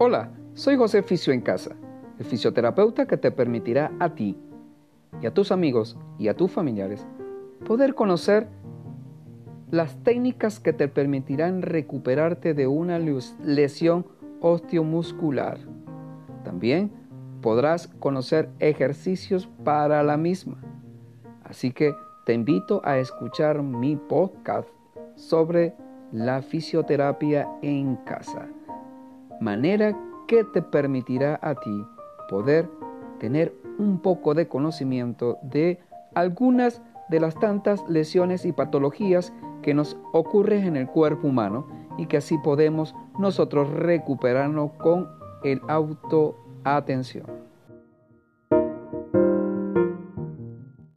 Hola, soy José Fisio en Casa, el fisioterapeuta que te permitirá a ti y a tus amigos y a tus familiares poder conocer las técnicas que te permitirán recuperarte de una lesión osteomuscular. También podrás conocer ejercicios para la misma. Así que te invito a escuchar mi podcast sobre la fisioterapia en casa manera que te permitirá a ti poder tener un poco de conocimiento de algunas de las tantas lesiones y patologías que nos ocurren en el cuerpo humano y que así podemos nosotros recuperarnos con el autoatención.